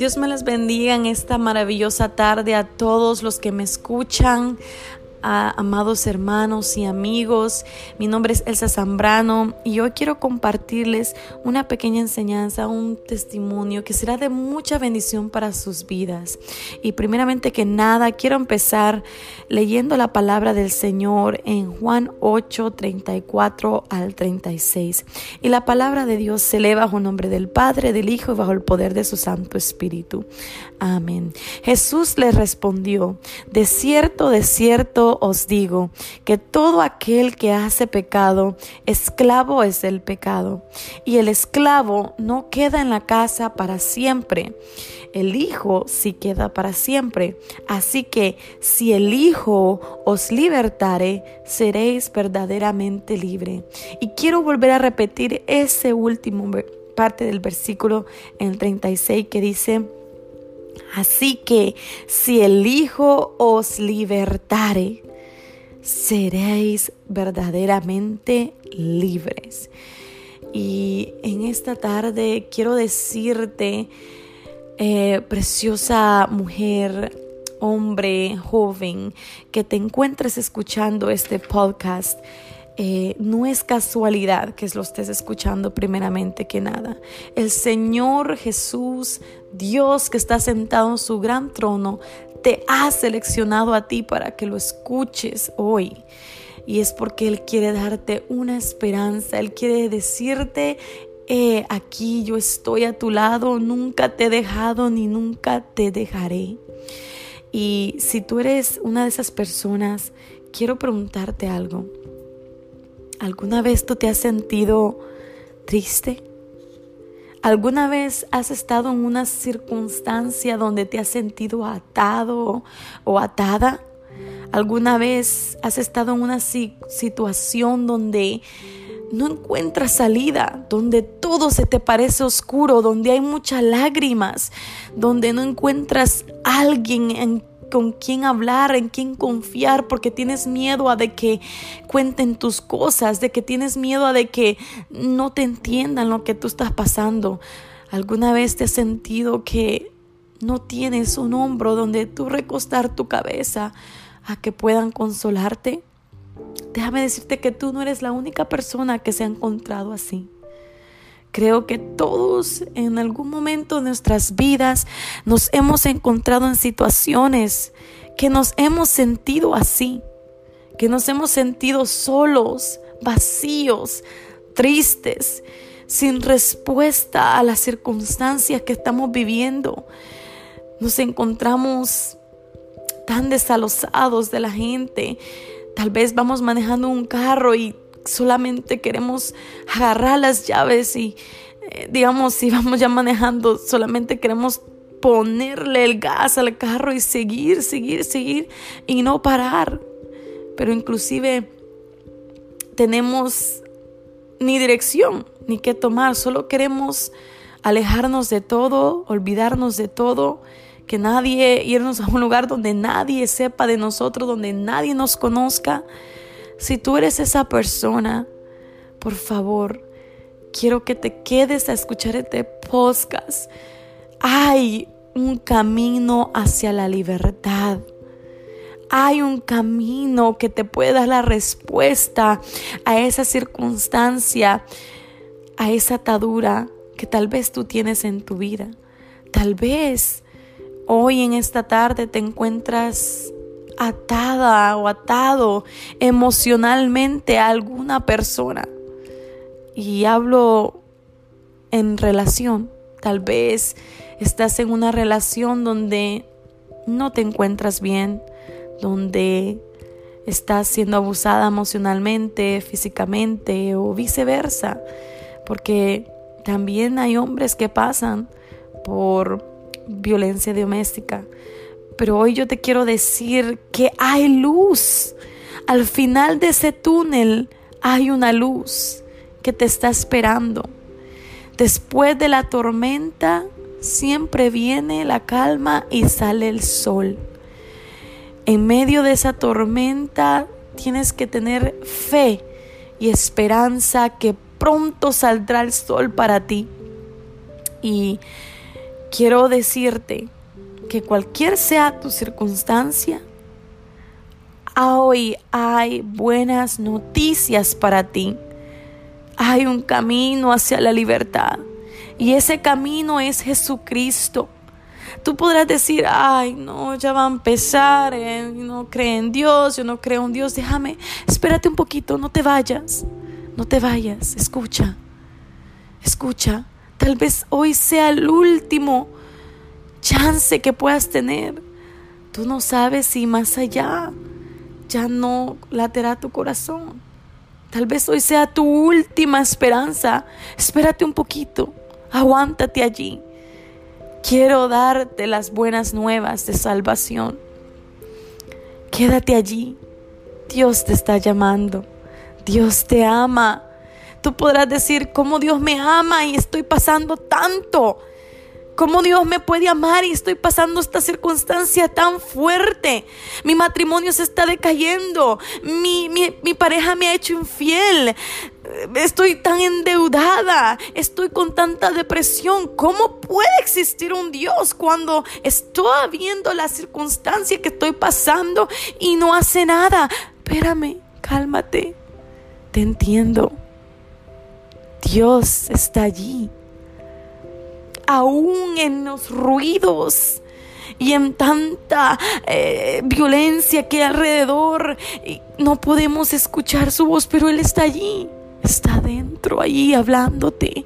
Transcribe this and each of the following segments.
Dios me les bendiga en esta maravillosa tarde a todos los que me escuchan, amados hermanos y amigos. Mi nombre es Elsa Zambrano y hoy quiero compartirles una pequeña enseñanza, un testimonio que será de mucha bendición para sus vidas. Y primeramente que nada, quiero empezar leyendo la palabra del Señor en Juan 8, 34 al 36. Y la palabra de Dios se lee bajo el nombre del Padre, del Hijo y bajo el poder de su Santo Espíritu. Amén. Jesús le respondió, de cierto, de cierto, os digo que todo aquel que hace pecado, esclavo es del pecado. Y el esclavo no queda en la casa para siempre. El Hijo sí queda para siempre. Así que si el Hijo os libertare, seréis verdaderamente libre. Y quiero volver a repetir ese último parte del versículo en el 36 que dice, Así que si el Hijo os libertare, seréis verdaderamente libres. Y en esta tarde quiero decirte, eh, preciosa mujer, hombre, joven, que te encuentres escuchando este podcast. Eh, no es casualidad que lo estés escuchando primeramente que nada. El Señor Jesús, Dios que está sentado en su gran trono, te ha seleccionado a ti para que lo escuches hoy. Y es porque Él quiere darte una esperanza, Él quiere decirte, aquí yo estoy a tu lado, nunca te he dejado ni nunca te dejaré. Y si tú eres una de esas personas, quiero preguntarte algo. ¿Alguna vez tú te has sentido triste? ¿Alguna vez has estado en una circunstancia donde te has sentido atado o atada? ¿Alguna vez has estado en una situación donde no encuentras salida, donde todo se te parece oscuro, donde hay muchas lágrimas, donde no encuentras alguien en con quién hablar, en quién confiar, porque tienes miedo a de que cuenten tus cosas, de que tienes miedo a de que no te entiendan lo que tú estás pasando. ¿Alguna vez te has sentido que no tienes un hombro donde tú recostar tu cabeza a que puedan consolarte? Déjame decirte que tú no eres la única persona que se ha encontrado así. Creo que todos en algún momento de nuestras vidas nos hemos encontrado en situaciones que nos hemos sentido así, que nos hemos sentido solos, vacíos, tristes, sin respuesta a las circunstancias que estamos viviendo. Nos encontramos tan desalosados de la gente. Tal vez vamos manejando un carro y solamente queremos agarrar las llaves y, eh, digamos, si vamos ya manejando, solamente queremos ponerle el gas al carro y seguir, seguir, seguir y no parar. Pero inclusive tenemos ni dirección ni qué tomar, solo queremos alejarnos de todo, olvidarnos de todo, que nadie, irnos a un lugar donde nadie sepa de nosotros, donde nadie nos conozca. Si tú eres esa persona, por favor, quiero que te quedes a escuchar este podcast. Hay un camino hacia la libertad. Hay un camino que te puede dar la respuesta a esa circunstancia, a esa atadura que tal vez tú tienes en tu vida. Tal vez hoy en esta tarde te encuentras atada o atado emocionalmente a alguna persona. Y hablo en relación. Tal vez estás en una relación donde no te encuentras bien, donde estás siendo abusada emocionalmente, físicamente o viceversa. Porque también hay hombres que pasan por violencia doméstica pero hoy yo te quiero decir que hay luz. Al final de ese túnel hay una luz que te está esperando. Después de la tormenta siempre viene la calma y sale el sol. En medio de esa tormenta tienes que tener fe y esperanza que pronto saldrá el sol para ti. Y quiero decirte que cualquier sea tu circunstancia, hoy hay buenas noticias para ti. Hay un camino hacia la libertad y ese camino es Jesucristo. Tú podrás decir, ay, no, ya va a empezar, eh, no cree en Dios, yo no creo en Dios, déjame, espérate un poquito, no te vayas, no te vayas, escucha, escucha, tal vez hoy sea el último chance que puedas tener. Tú no sabes si más allá ya no laterá tu corazón. Tal vez hoy sea tu última esperanza. Espérate un poquito. Aguántate allí. Quiero darte las buenas nuevas de salvación. Quédate allí. Dios te está llamando. Dios te ama. Tú podrás decir cómo Dios me ama y estoy pasando tanto. ¿Cómo Dios me puede amar y estoy pasando esta circunstancia tan fuerte? Mi matrimonio se está decayendo. Mi, mi, pareja me ha hecho infiel. Estoy tan endeudada. Estoy con tanta depresión. ¿Cómo puede existir un Dios cuando estoy viendo la circunstancia que estoy pasando y no hace nada? Espérame, cálmate. Te entiendo. Dios está allí aún en los ruidos y en tanta eh, violencia que alrededor, no podemos escuchar su voz, pero Él está allí, está dentro, allí hablándote.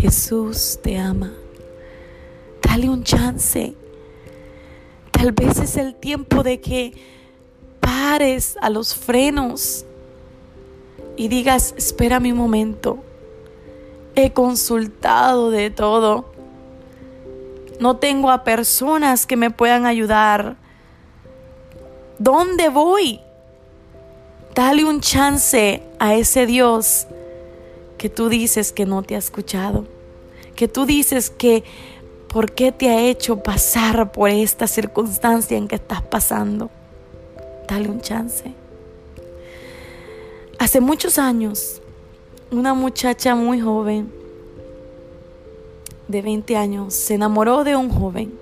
Jesús te ama. Dale un chance. Tal vez es el tiempo de que pares a los frenos y digas, espera mi momento He consultado de todo. No tengo a personas que me puedan ayudar. ¿Dónde voy? Dale un chance a ese Dios que tú dices que no te ha escuchado. Que tú dices que por qué te ha hecho pasar por esta circunstancia en que estás pasando. Dale un chance. Hace muchos años una muchacha muy joven, de 20 años, se enamoró de un joven.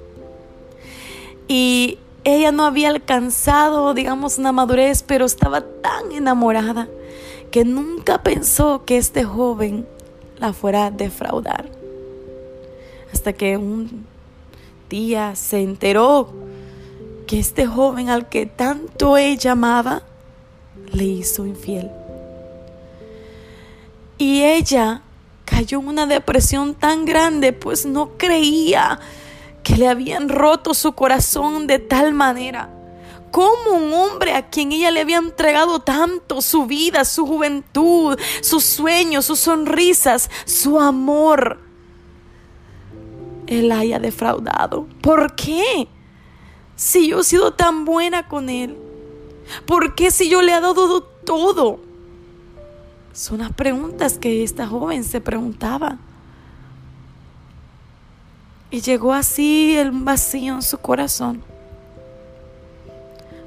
Y ella no había alcanzado, digamos, una madurez, pero estaba tan enamorada que nunca pensó que este joven la fuera a defraudar. Hasta que un día se enteró que este joven al que tanto ella amaba le hizo infiel. Y ella cayó en una depresión tan grande, pues no creía que le habían roto su corazón de tal manera. Como un hombre a quien ella le había entregado tanto, su vida, su juventud, sus sueños, sus sonrisas, su amor, él haya defraudado. ¿Por qué? Si yo he sido tan buena con él. ¿Por qué si yo le he dado todo? Son las preguntas que esta joven se preguntaba. Y llegó así el vacío en su corazón.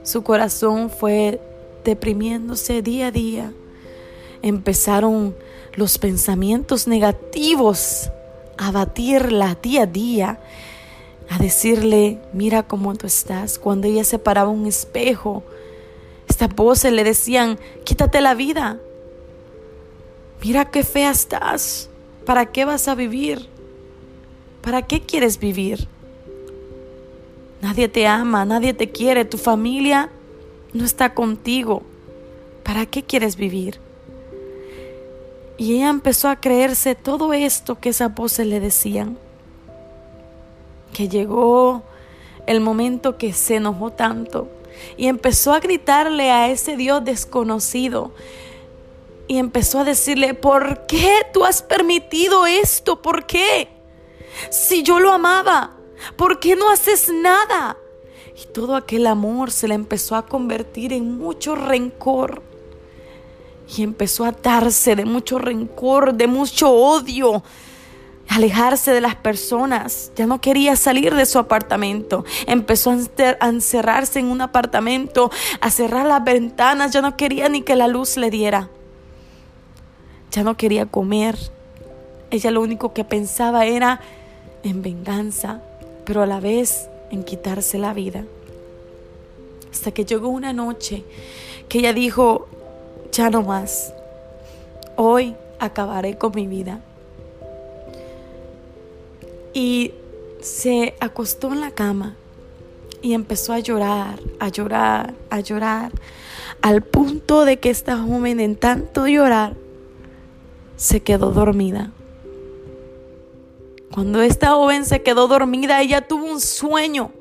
Su corazón fue deprimiéndose día a día. Empezaron los pensamientos negativos a batirla día a día, a decirle, mira cómo tú estás. Cuando ella se paraba un espejo, estas voces le decían, quítate la vida, Mira qué fea estás. ¿Para qué vas a vivir? ¿Para qué quieres vivir? Nadie te ama, nadie te quiere, tu familia no está contigo. ¿Para qué quieres vivir? Y ella empezó a creerse todo esto que esas voces le decían. Que llegó el momento que se enojó tanto y empezó a gritarle a ese Dios desconocido y empezó a decirle, ¿por qué tú has permitido esto? ¿Por qué? Si yo lo amaba, ¿por qué no haces nada? Y todo aquel amor se le empezó a convertir en mucho rencor. Y empezó a darse de mucho rencor, de mucho odio, alejarse de las personas. Ya no quería salir de su apartamento. Empezó a encerrarse en un apartamento, a cerrar las ventanas. Ya no quería ni que la luz le diera ya no quería comer. ella lo único que pensaba era en venganza, pero a la vez en quitarse la vida. Hasta que llegó una noche que ella dijo, ya no más, hoy acabaré con mi vida. Y se acostó en la cama y empezó a llorar, a llorar, a llorar, al punto de que esta joven en tanto llorar se quedó dormida. Cuando esta joven se quedó dormida, ella tuvo un sueño.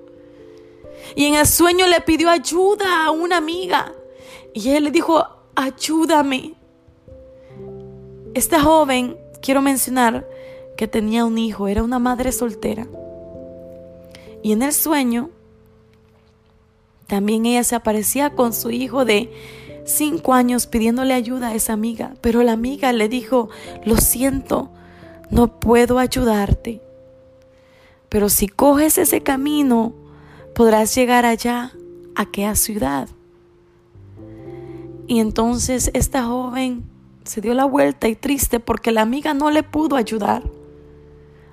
Y en el sueño le pidió ayuda a una amiga. Y ella le dijo, ayúdame. Esta joven, quiero mencionar que tenía un hijo, era una madre soltera. Y en el sueño, también ella se aparecía con su hijo de cinco años pidiéndole ayuda a esa amiga. Pero la amiga le dijo, lo siento, no puedo ayudarte. Pero si coges ese camino, podrás llegar allá, a aquella ciudad. Y entonces esta joven se dio la vuelta y triste porque la amiga no le pudo ayudar.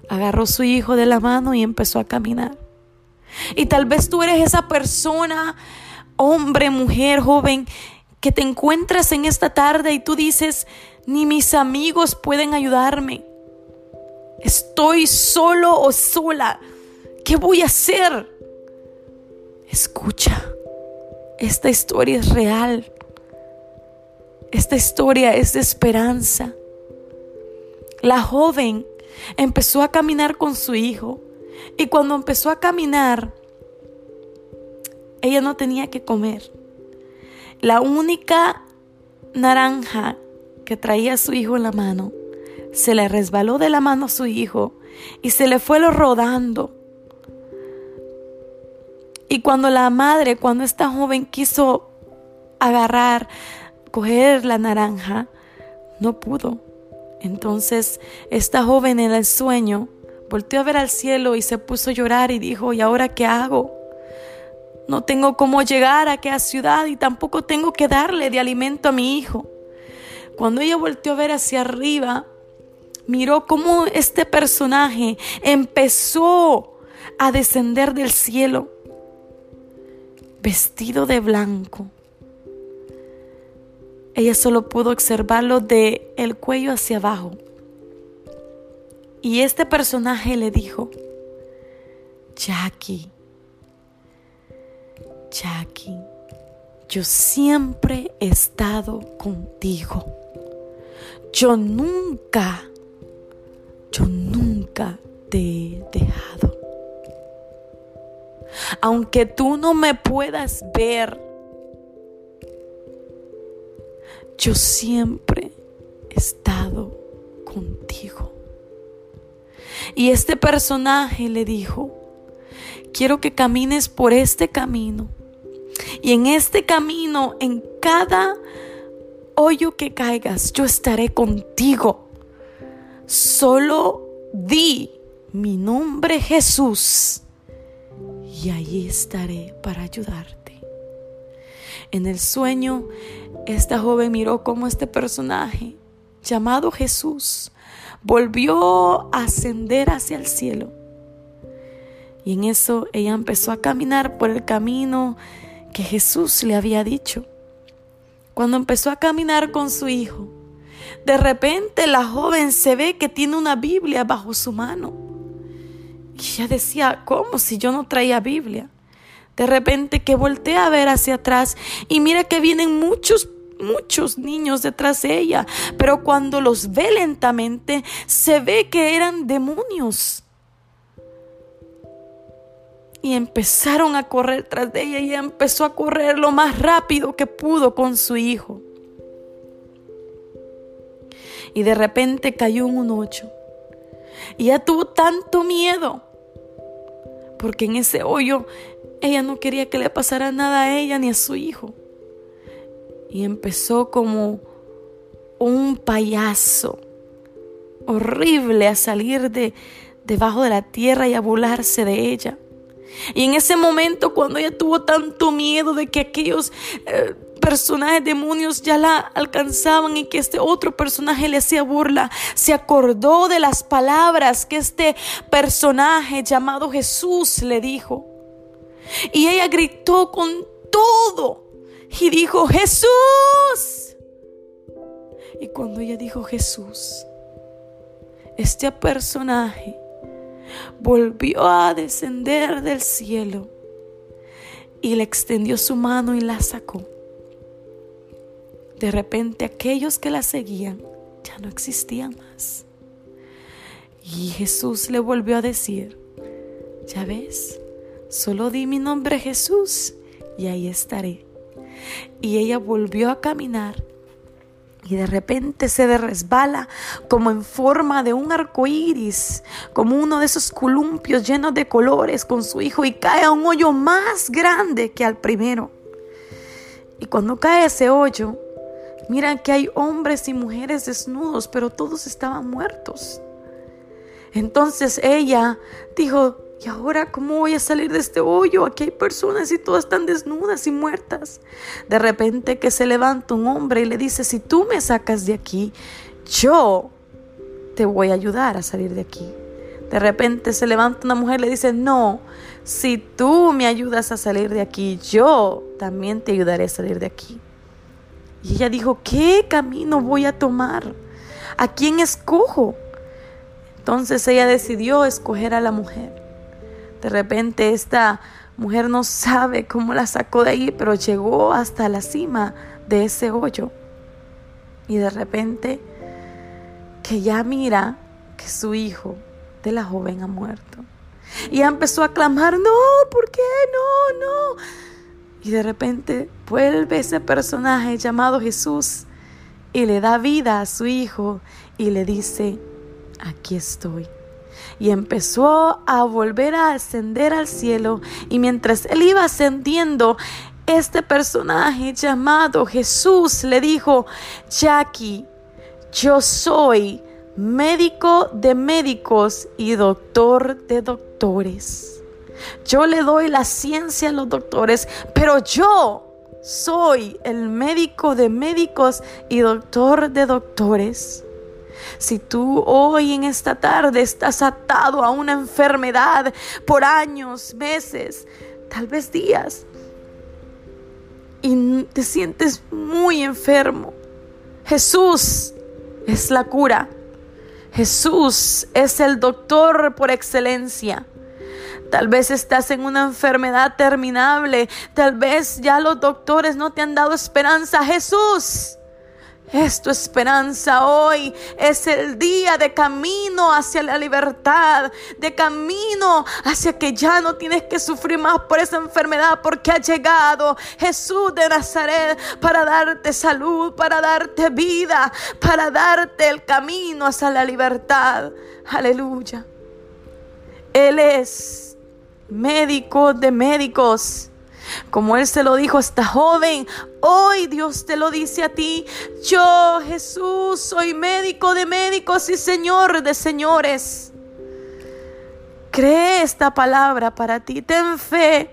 Agarró su hijo de la mano y empezó a caminar. Y tal vez tú eres esa persona, hombre, mujer, joven, que te encuentras en esta tarde y tú dices, ni mis amigos pueden ayudarme. Estoy solo o sola. ¿Qué voy a hacer? Escucha, esta historia es real. Esta historia es de esperanza. La joven empezó a caminar con su hijo y cuando empezó a caminar, ella no tenía que comer. La única naranja que traía su hijo en la mano se le resbaló de la mano a su hijo y se le fue lo rodando. Y cuando la madre, cuando esta joven quiso agarrar, coger la naranja, no pudo. Entonces esta joven en el sueño volteó a ver al cielo y se puso a llorar y dijo, ¿y ahora qué hago? No tengo cómo llegar a aquella ciudad y tampoco tengo que darle de alimento a mi hijo. Cuando ella volteó a ver hacia arriba, miró cómo este personaje empezó a descender del cielo, vestido de blanco. Ella solo pudo observarlo de el cuello hacia abajo. Y este personaje le dijo, Jackie, Jackie, yo siempre he estado contigo. Yo nunca, yo nunca te he dejado. Aunque tú no me puedas ver, yo siempre he estado contigo. Y este personaje le dijo, quiero que camines por este camino. Y en este camino, en cada hoyo que caigas, yo estaré contigo. Solo di mi nombre Jesús y ahí estaré para ayudarte. En el sueño, esta joven miró cómo este personaje, llamado Jesús, volvió a ascender hacia el cielo. Y en eso ella empezó a caminar por el camino que Jesús le había dicho. Cuando empezó a caminar con su hijo, de repente la joven se ve que tiene una Biblia bajo su mano. Y ella decía, ¿cómo si yo no traía Biblia? De repente que voltea a ver hacia atrás y mira que vienen muchos muchos niños detrás de ella, pero cuando los ve lentamente, se ve que eran demonios. Y empezaron a correr tras de ella y ella empezó a correr lo más rápido que pudo con su hijo. Y de repente cayó en un hoyo. Y ella tuvo tanto miedo. Porque en ese hoyo ella no quería que le pasara nada a ella ni a su hijo y empezó como un payaso horrible a salir de debajo de la tierra y a volarse de ella. Y en ese momento cuando ella tuvo tanto miedo de que aquellos eh, personajes demonios ya la alcanzaban y que este otro personaje le hacía burla, se acordó de las palabras que este personaje llamado Jesús le dijo. Y ella gritó con todo y dijo, Jesús. Y cuando ella dijo Jesús, este personaje volvió a descender del cielo y le extendió su mano y la sacó. De repente aquellos que la seguían ya no existían más. Y Jesús le volvió a decir, ya ves, solo di mi nombre Jesús y ahí estaré. Y ella volvió a caminar y de repente se resbala como en forma de un arco iris, como uno de esos columpios llenos de colores con su hijo y cae a un hoyo más grande que al primero. Y cuando cae ese hoyo, miran que hay hombres y mujeres desnudos, pero todos estaban muertos. Entonces ella dijo, ¿y ahora cómo voy a salir de este hoyo? Aquí hay personas y todas están desnudas y muertas. De repente que se levanta un hombre y le dice, si tú me sacas de aquí, yo te voy a ayudar a salir de aquí. De repente se levanta una mujer y le dice, no, si tú me ayudas a salir de aquí, yo también te ayudaré a salir de aquí. Y ella dijo, ¿qué camino voy a tomar? ¿A quién escojo? Entonces ella decidió escoger a la mujer. De repente esta mujer no sabe cómo la sacó de ahí, pero llegó hasta la cima de ese hoyo. Y de repente que ya mira que su hijo de la joven ha muerto. Y ya empezó a clamar, no, ¿por qué? No, no. Y de repente vuelve ese personaje llamado Jesús y le da vida a su hijo y le dice, aquí estoy y empezó a volver a ascender al cielo y mientras él iba ascendiendo, este personaje llamado Jesús le dijo, Jackie, yo soy médico de médicos y doctor de doctores. Yo le doy la ciencia a los doctores, pero yo soy el médico de médicos y doctor de doctores. Si tú hoy en esta tarde estás atado a una enfermedad por años, meses, tal vez días, y te sientes muy enfermo, Jesús es la cura. Jesús es el doctor por excelencia. Tal vez estás en una enfermedad terminable. Tal vez ya los doctores no te han dado esperanza. Jesús es tu esperanza hoy. Es el día de camino hacia la libertad, de camino hacia que ya no tienes que sufrir más por esa enfermedad porque ha llegado Jesús de Nazaret para darte salud, para darte vida, para darte el camino hacia la libertad. Aleluya. Él es médico de médicos. Como Él se lo dijo a esta joven, hoy Dios te lo dice a ti. Yo, Jesús, soy médico de médicos y Señor de señores. Cree esta palabra para ti, ten fe.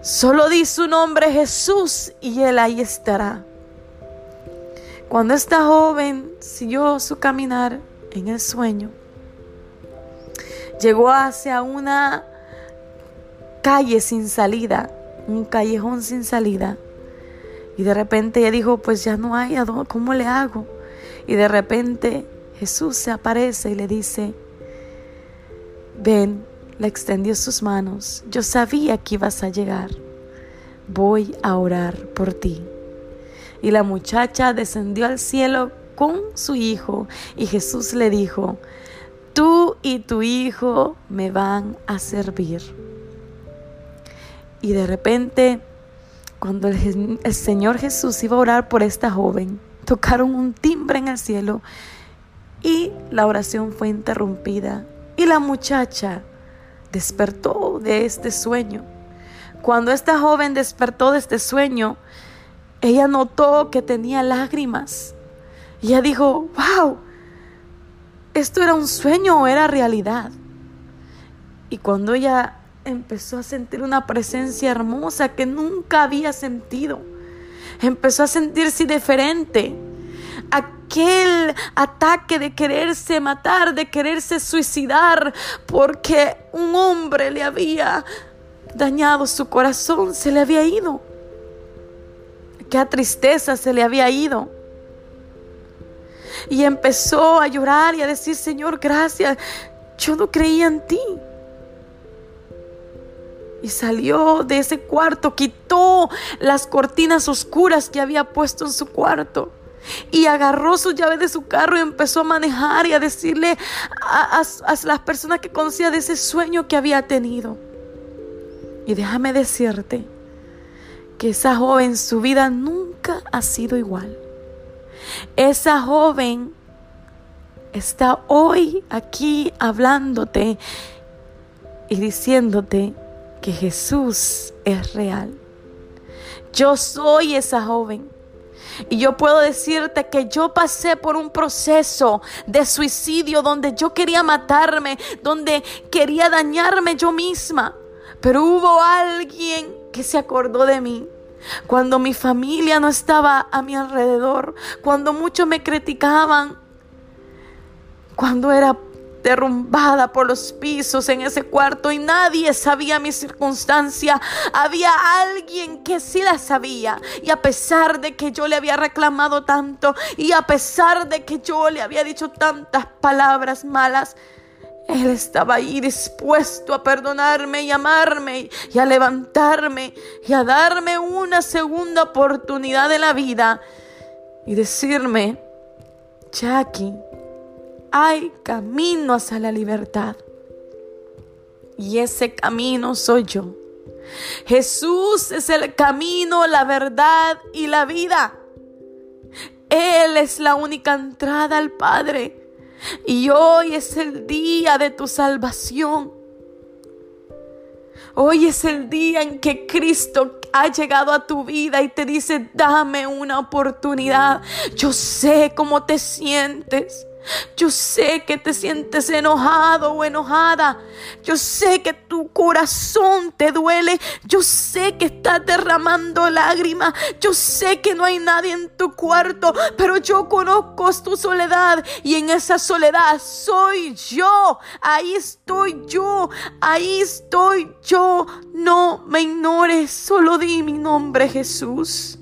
Solo di su nombre Jesús y Él ahí estará. Cuando esta joven siguió su caminar en el sueño, llegó hacia una calle sin salida, un callejón sin salida. Y de repente ella dijo, pues ya no hay, ¿cómo le hago? Y de repente Jesús se aparece y le dice, ven, le extendió sus manos, yo sabía que ibas a llegar, voy a orar por ti. Y la muchacha descendió al cielo con su hijo y Jesús le dijo, tú y tu hijo me van a servir. Y de repente, cuando el, Señor Jesús iba a orar por esta joven, tocaron un timbre en el cielo y la oración fue interrumpida. Y la muchacha despertó de este sueño. Cuando esta joven despertó de este sueño, ella notó que tenía lágrimas. Y ella dijo, wow, ¿esto era un sueño o era realidad? Y cuando ella empezó a sentir una presencia hermosa que nunca había sentido. empezó a sentirse diferente. Aquel ataque de quererse matar, de quererse suicidar, porque un hombre le había dañado su corazón, se le había ido. Qué tristeza se le había ido. Y empezó a llorar y a decir, Señor, gracias, yo no creía en ti. Y salió de ese cuarto, quitó las cortinas oscuras que había puesto en su cuarto. Y agarró su llave de su carro y empezó a manejar y a decirle a, las personas que conocía de ese sueño que había tenido. Y déjame decirte que esa joven, su vida nunca ha sido igual. Esa joven está hoy aquí hablándote y diciéndote que Jesús es real. Yo soy esa joven. Y yo puedo decirte que yo pasé por un proceso de suicidio donde yo quería matarme, donde quería dañarme yo misma. Pero hubo alguien que se acordó de mí. Cuando mi familia no estaba a mi alrededor, cuando muchos me criticaban, cuando era derrumbada por los pisos en ese cuarto y nadie sabía mi circunstancia. Había alguien que sí la sabía y a pesar de que yo le había reclamado tanto y a pesar de que yo le había dicho tantas palabras malas, él estaba ahí dispuesto a perdonarme y amarme y a levantarme y a darme una segunda oportunidad de la vida y decirme, Jackie, hay camino hacia la libertad. Y ese camino soy yo. Jesús es el camino, la verdad y la vida. Él es la única entrada al Padre. Y hoy es el día de tu salvación. Hoy es el día en que Cristo ha llegado a tu vida y te dice, dame una oportunidad. Yo sé cómo te sientes. Yo sé que te sientes enojado o enojada. Yo sé que tu corazón te duele. Yo sé que estás derramando lágrimas. Yo sé que no hay nadie en tu cuarto. Pero yo conozco tu soledad. Y en esa soledad soy yo. Ahí estoy yo. Ahí estoy yo. No me ignores. Solo di mi nombre Jesús.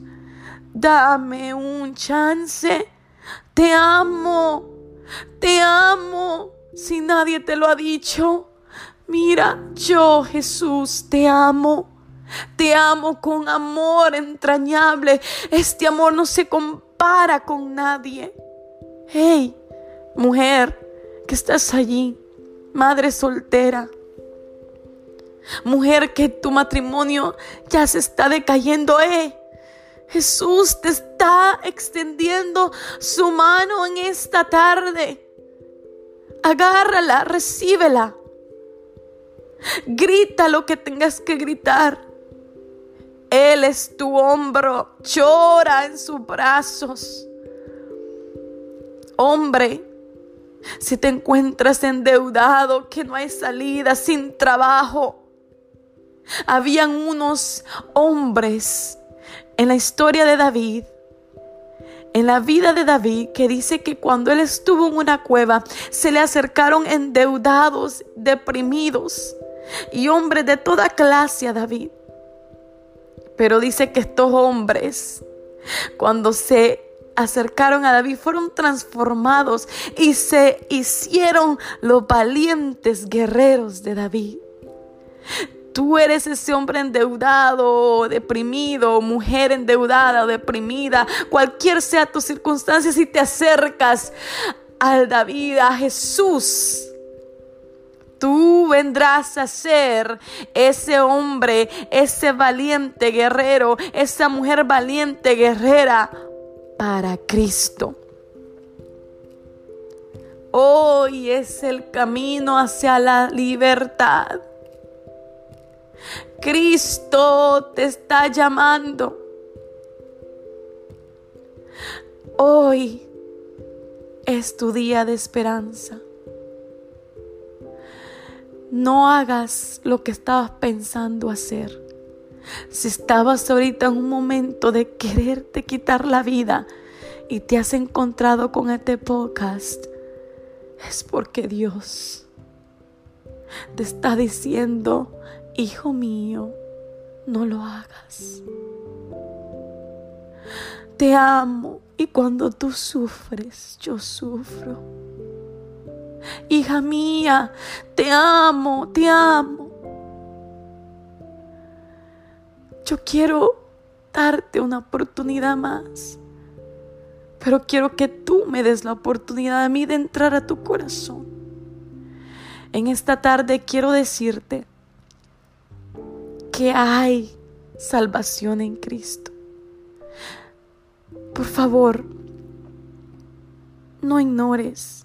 Dame un chance. Te amo. Te amo si nadie te lo ha dicho. Mira, yo Jesús te amo. Te amo con amor entrañable. Este amor no se compara con nadie. Hey, mujer que estás allí, madre soltera. Mujer que tu matrimonio ya se está decayendo, eh. Jesús te está extendiendo su mano en esta tarde. Agárrala, recíbela. Grita lo que tengas que gritar. Él es tu hombro, llora en sus brazos. Hombre, si te encuentras endeudado, que no hay salida, sin trabajo. Habían unos hombres en la historia de David, en la vida de David, que dice que cuando él estuvo en una cueva, se le acercaron endeudados, deprimidos y hombres de toda clase a David. Pero dice que estos hombres, cuando se acercaron a David, fueron transformados y se hicieron los valientes guerreros de David. Tú eres ese hombre endeudado, deprimido, mujer endeudada o deprimida, cualquier sea tu circunstancia, si te acercas al David, a Jesús, tú vendrás a ser ese hombre, ese valiente guerrero, esa mujer valiente guerrera para Cristo. Hoy es el camino hacia la libertad. Cristo te está llamando. Hoy es tu día de esperanza. No hagas lo que estabas pensando hacer. Si estabas ahorita en un momento de quererte quitar la vida y te has encontrado con este podcast, es porque Dios te está diciendo, hijo mío, no lo hagas. Te amo y cuando tú sufres, yo sufro. Hija mía, te amo, te amo. Yo quiero darte una oportunidad más. Pero quiero que tú me des la oportunidad a mí de entrar a tu corazón. En esta tarde quiero decirte que hay salvación en Cristo. Por favor, no ignores,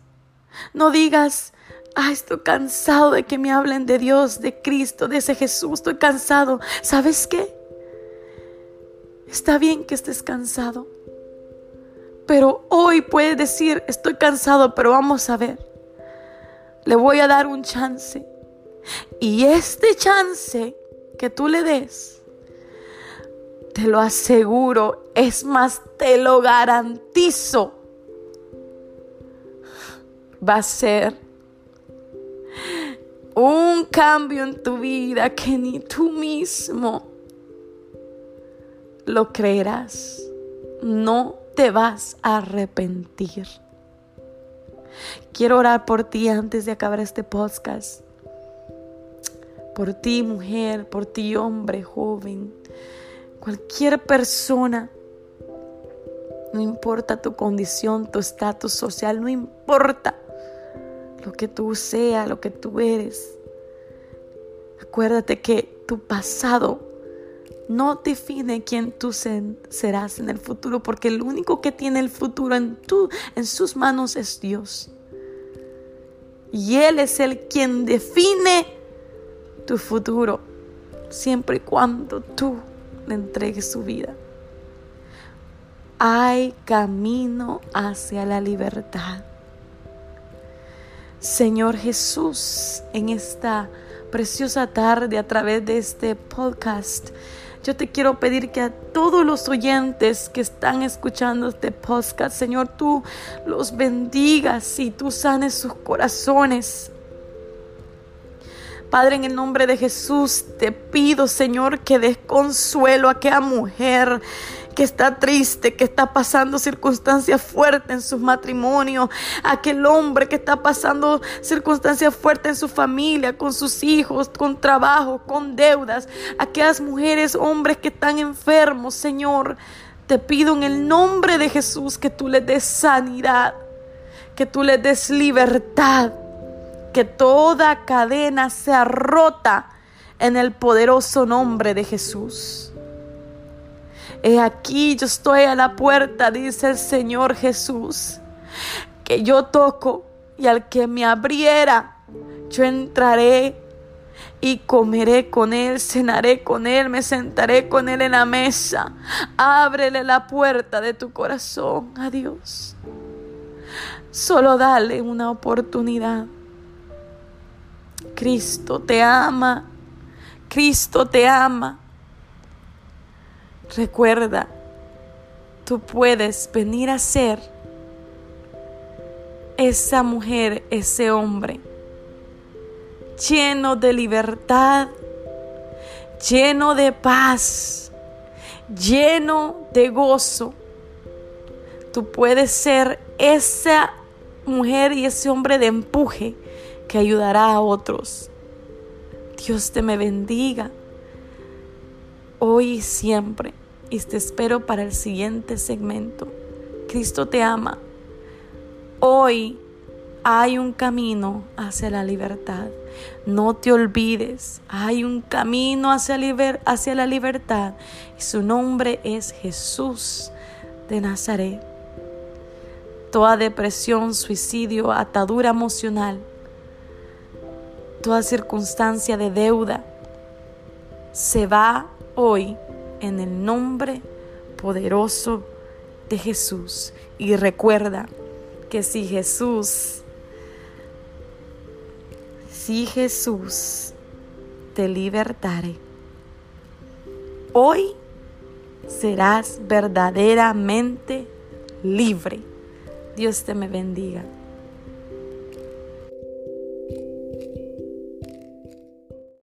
no digas, ah, estoy cansado de que me hablen de Dios, de Cristo, de ese Jesús, estoy cansado. ¿Sabes qué? Está bien que estés cansado, pero hoy puedes decir, estoy cansado, pero vamos a ver. Le voy a dar un chance. Y este chance que tú le des, te lo aseguro, es más, te lo garantizo, va a ser un cambio en tu vida que ni tú mismo lo creerás. No te vas a arrepentir. Quiero orar por ti antes de acabar este podcast. Por ti, mujer, por ti, hombre, joven Cualquier persona, no importa tu condición, tu estatus social, no importa lo que tú seas, lo que tú eres. Acuérdate que tu pasado no define quién tú serás en el futuro, porque el único que tiene el futuro en, tu, en sus manos es Dios. Y Él es el quien define tu futuro, siempre y cuando tú le entregue su vida. Hay camino hacia la libertad. Señor Jesús, en esta preciosa tarde a través de este podcast, yo te quiero pedir que a todos los oyentes que están escuchando este podcast, Señor, tú los bendigas y tú sanes sus corazones. Padre, en el nombre de Jesús, te pido, Señor, que des consuelo a aquella mujer que está triste, que está pasando circunstancias fuertes en su matrimonio, aquel hombre que está pasando circunstancias fuertes en su familia, con sus hijos, con trabajo, con deudas, aquellas mujeres, hombres que están enfermos, Señor, te pido en el nombre de Jesús que tú les des sanidad, que tú les des libertad que toda cadena sea rota en el poderoso nombre de Jesús. He aquí yo estoy a la puerta, dice el Señor Jesús, que yo toco y al que me abriera, yo entraré y comeré con él, cenaré con él, me sentaré con él en la mesa. Ábrele la puerta de tu corazón a Dios. Solo dale una oportunidad. Cristo te ama. Cristo te ama. Recuerda, tú puedes venir a ser esa mujer, ese hombre, lleno de libertad, lleno de paz, lleno de gozo. Tú puedes ser esa mujer y ese hombre de empuje que ayudará a otros. Dios te me bendiga hoy y siempre y te espero para el siguiente segmento. Cristo te ama. Hoy hay un camino hacia la libertad. No te olvides, hay un camino hacia, la libertad y su nombre es Jesús de Nazaret. Toda depresión, suicidio, atadura emocional, toda circunstancia de deuda se va hoy en el nombre poderoso de Jesús. Y recuerda que si Jesús, si Jesús te libertare, hoy serás verdaderamente libre. Dios te me bendiga.